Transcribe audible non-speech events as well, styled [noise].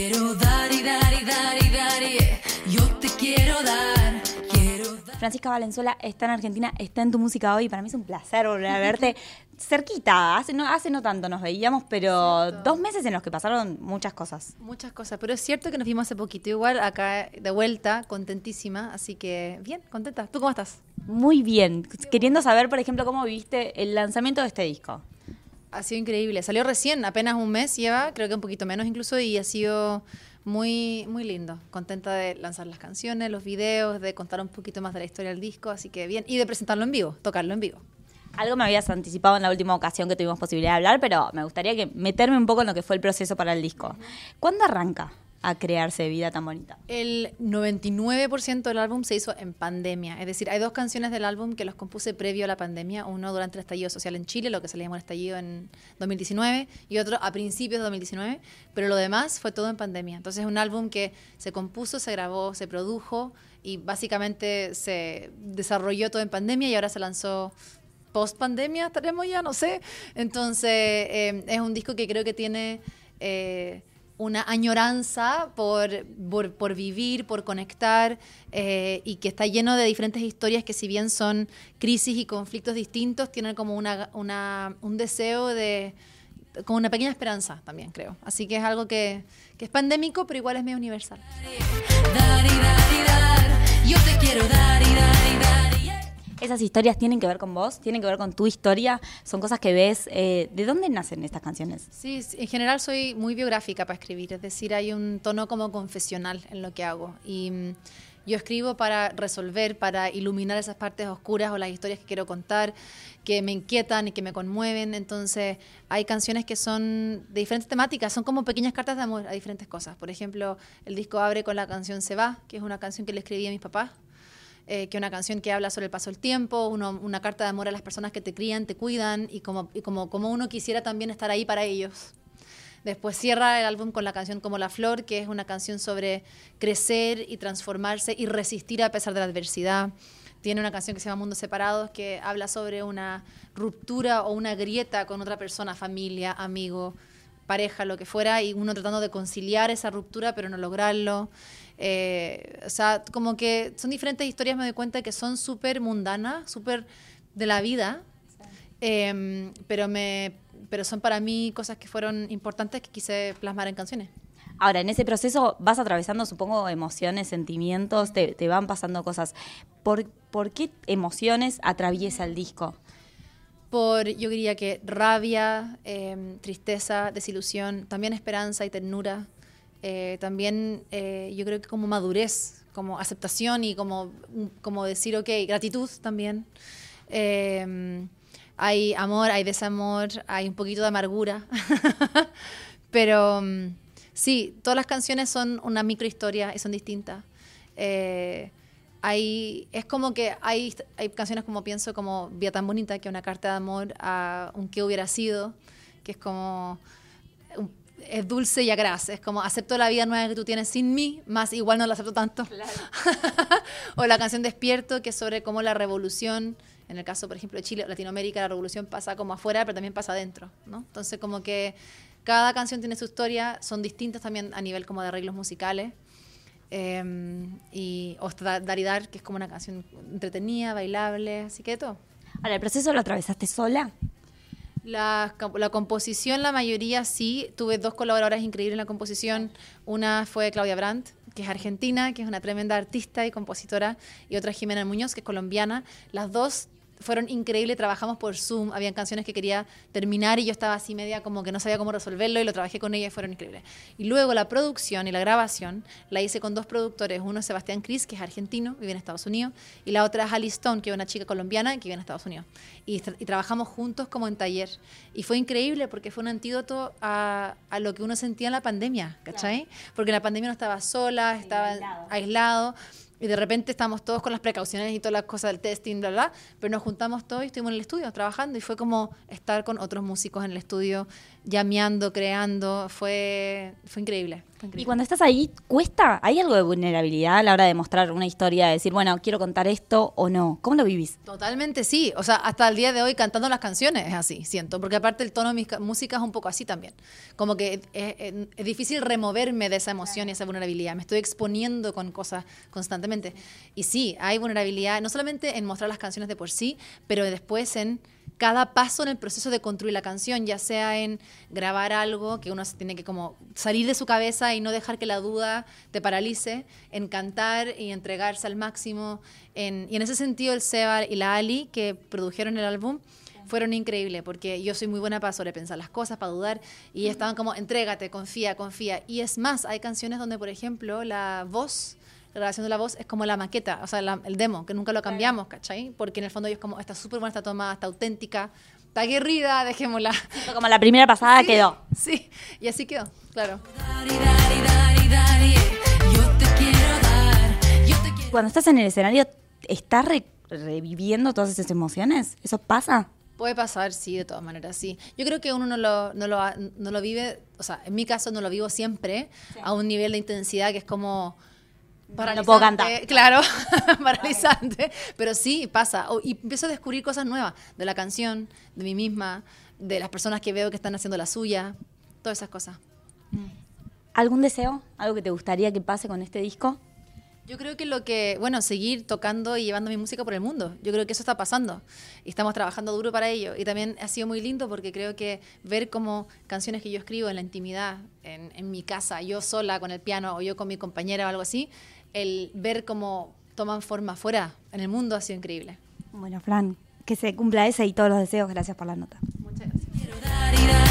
quiero dar y dar y dar y dar y yo te quiero dar. Quiero dar. Francisca Valenzuela está en Argentina, está en tu música hoy. Para mí es un placer volver a verte [laughs] cerquita. Hace no, hace no tanto nos veíamos, pero dos meses en los que pasaron muchas cosas. Muchas cosas, pero es cierto que nos vimos hace poquito. Igual acá de vuelta, contentísima, así que bien, contenta. ¿Tú cómo estás? Muy bien. Queriendo saber, por ejemplo, cómo viviste el lanzamiento de este disco. Ha sido increíble. Salió recién, apenas un mes lleva, creo que un poquito menos incluso, y ha sido muy, muy lindo. Contenta de lanzar las canciones, los videos, de contar un poquito más de la historia del disco, así que bien. Y de presentarlo en vivo, tocarlo en vivo. Algo me habías anticipado en la última ocasión que tuvimos posibilidad de hablar, pero me gustaría que meterme un poco en lo que fue el proceso para el disco. ¿Cuándo arranca a crearse Vida tan bonita? El 99% del álbum se hizo en pandemia. Es decir, hay dos canciones del álbum que los compuse previo a la pandemia. Uno durante el estallido social en Chile, lo que se le llamó el estallido en 2019, y otro a principios de 2019. Pero lo demás fue todo en pandemia. Entonces es un álbum que se compuso, se grabó, se produjo y básicamente se desarrolló todo en pandemia y ahora se lanzó post pandemia, estaremos ya, no sé. Entonces eh, es un disco que creo que tiene... eh, una añoranza por, por, vivir, por conectar, eh, y que está lleno de diferentes historias que si bien son crisis y conflictos distintos, tienen como una, una- un deseo de, como una pequeña esperanza también, creo. Así que es algo que, que es pandémico, pero igual es medio universal. Dar y dar y dar. Yo te quiero dar y dar. ¿Esas historias tienen que ver con vos? ¿Tienen que ver con tu historia? ¿Son cosas que ves? eh, ¿De dónde nacen estas canciones? Sí, sí, en general soy muy biográfica para escribir, es decir, hay un tono como confesional en lo que hago. Y mm, yo escribo para resolver, para iluminar esas partes oscuras o las historias que quiero contar, que me inquietan y que me conmueven. Entonces, hay canciones que son de diferentes temáticas, son como pequeñas cartas de amor a diferentes cosas. Por ejemplo, el disco abre con la canción Se va, que es una canción que le escribí a mis papás eh, que una canción que habla sobre el paso del tiempo, una carta de amor a las personas que te crían, te cuidan y como, como, como uno quisiera también estar ahí para ellos. Después cierra el álbum con la canción Como la Flor, que es una canción sobre crecer y transformarse y resistir a pesar de la adversidad. Tiene una canción que se llama Mundos Separados, que habla sobre una ruptura o una grieta con otra persona, familia, amigo, pareja, lo que fuera, y uno tratando de conciliar esa ruptura, pero no lograrlo. Eh, o sea, como que son diferentes historias, me doy cuenta que son súper mundanas, súper de la vida, eh, pero, me, pero son para mí cosas que fueron importantes que quise plasmar en canciones. Ahora, en ese proceso vas atravesando, supongo, emociones, sentimientos, te, te van pasando cosas. ¿Por, por qué emociones atraviesa el disco? Por, yo diría que rabia, eh, tristeza, desilusión, también esperanza y ternura. Eh, también eh, yo creo que como madurez, como aceptación y como, como decir, ok, gratitud también. Eh, hay amor, hay desamor, hay un poquito de amargura. [laughs] Pero mm, sí, todas las canciones son una microhistoria y son distintas. Eh, hay, es como que hay, hay canciones como pienso como Vía tan bonita, que es una carta de amor a un que hubiera sido, que es como un- es dulce y agraz, es como acepto la vida nueva que tú tienes sin mí, más igual no la acepto tanto. [laughs] o la canción Despierto, que es sobre cómo la revolución, en el caso, por ejemplo, de Chile, Latinoamérica, la revolución pasa como afuera, pero también pasa adentro, ¿no? Entonces, como que cada canción tiene su historia, son distintas también a nivel como de arreglos musicales. Eh, y o Dar y Dar, que es como una canción entretenida, bailable, así que de todo. Ahora, ¿el proceso lo atravesaste sola? La, la composición, la mayoría sí. Tuve dos colaboradoras increíbles en la composición. Una fue Claudia Brandt, que es argentina, que es una tremenda artista y compositora, y otra Jimena Muñoz, que es colombiana. Las dos fueron increíbles, trabajamos por Zoom, habían canciones que quería terminar y yo estaba así media como que no sabía cómo resolverlo y lo trabajé con ella y fueron increíbles. Y luego la producción y la grabación la hice con dos productores, uno es Sebastián Cris, que es argentino, vive en Estados Unidos, y la otra es Ali Stone, que es una chica colombiana que vive en Estados Unidos. Y, y trabajamos juntos como en taller. Y fue increíble porque fue un antídoto a, a lo que uno sentía en la pandemia, ¿cachai? Porque en la pandemia no estaba sola, estaba aislado. aislado. Y de repente estamos todos con las precauciones y todas las cosas del testing, bla, bla, pero nos juntamos todos y estuvimos en el estudio trabajando y fue como estar con otros músicos en el estudio llameando, creando, fue, fue increíble. Y cuando estás ahí, ¿cuesta? ¿Hay algo de vulnerabilidad a la hora de mostrar una historia, de decir, bueno, quiero contar esto o no? ¿Cómo lo vivís? Totalmente sí. O sea, hasta el día de hoy cantando las canciones es así, siento. Porque aparte el tono de mi ca- música es un poco así también. Como que es, es- es difícil removerme de esa emoción y esa vulnerabilidad. Me estoy exponiendo con cosas constantemente. Y sí, hay vulnerabilidad, no solamente en mostrar las canciones de por sí, pero después en cada paso en el proceso de construir la canción, ya sea en grabar algo que uno se tiene que como salir de su cabeza y no dejar que la duda te paralice, en cantar y entregarse al máximo. En- y en ese sentido el Seba y la Ali que produjeron el álbum fueron increíbles porque yo soy muy buena para sobrepensar las cosas, para dudar y estaban como entrégate, confía, confía. Y es más, hay canciones donde por ejemplo la voz la grabación de la voz es como la maqueta, o sea, la- el demo, que nunca lo cambiamos, ¿cachai? Porque en el fondo ellos como, está súper buena, está tomada, está auténtica, está aguerrida, dejémosla. Como la primera pasada Sí, quedó. Sí, y así quedó, claro. Cuando estás en el escenario, ¿estás re- reviviendo todas esas emociones? ¿Eso pasa? Puede pasar, sí, de todas maneras, sí. Yo creo que uno no lo, no lo, no lo vive, o sea, en mi caso no lo vivo siempre a un nivel de intensidad que es como paralizante. puedo cantar. Claro, [laughs] [laughs] paralizante. Pero sí, pasa. Y empiezo a descubrir cosas nuevas de la canción, de mí misma, de las personas que veo que están haciendo la suya, todas esas cosas. ¿Algún deseo? ¿Algo que te gustaría que pase con este disco? Yo creo que lo que, bueno, seguir tocando y llevando mi música por el mundo. Yo creo que eso está pasando y estamos trabajando duro para ello. Y también ha sido muy lindo porque creo que ver como canciones que yo escribo en la intimidad, en, en mi casa, yo sola con el piano o yo con mi compañera o algo así, el ver cómo toman forma fuera en el mundo ha sido increíble. Bueno, Fran, que se cumpla ese y todos los deseos. Gracias por la nota. Muchas gracias.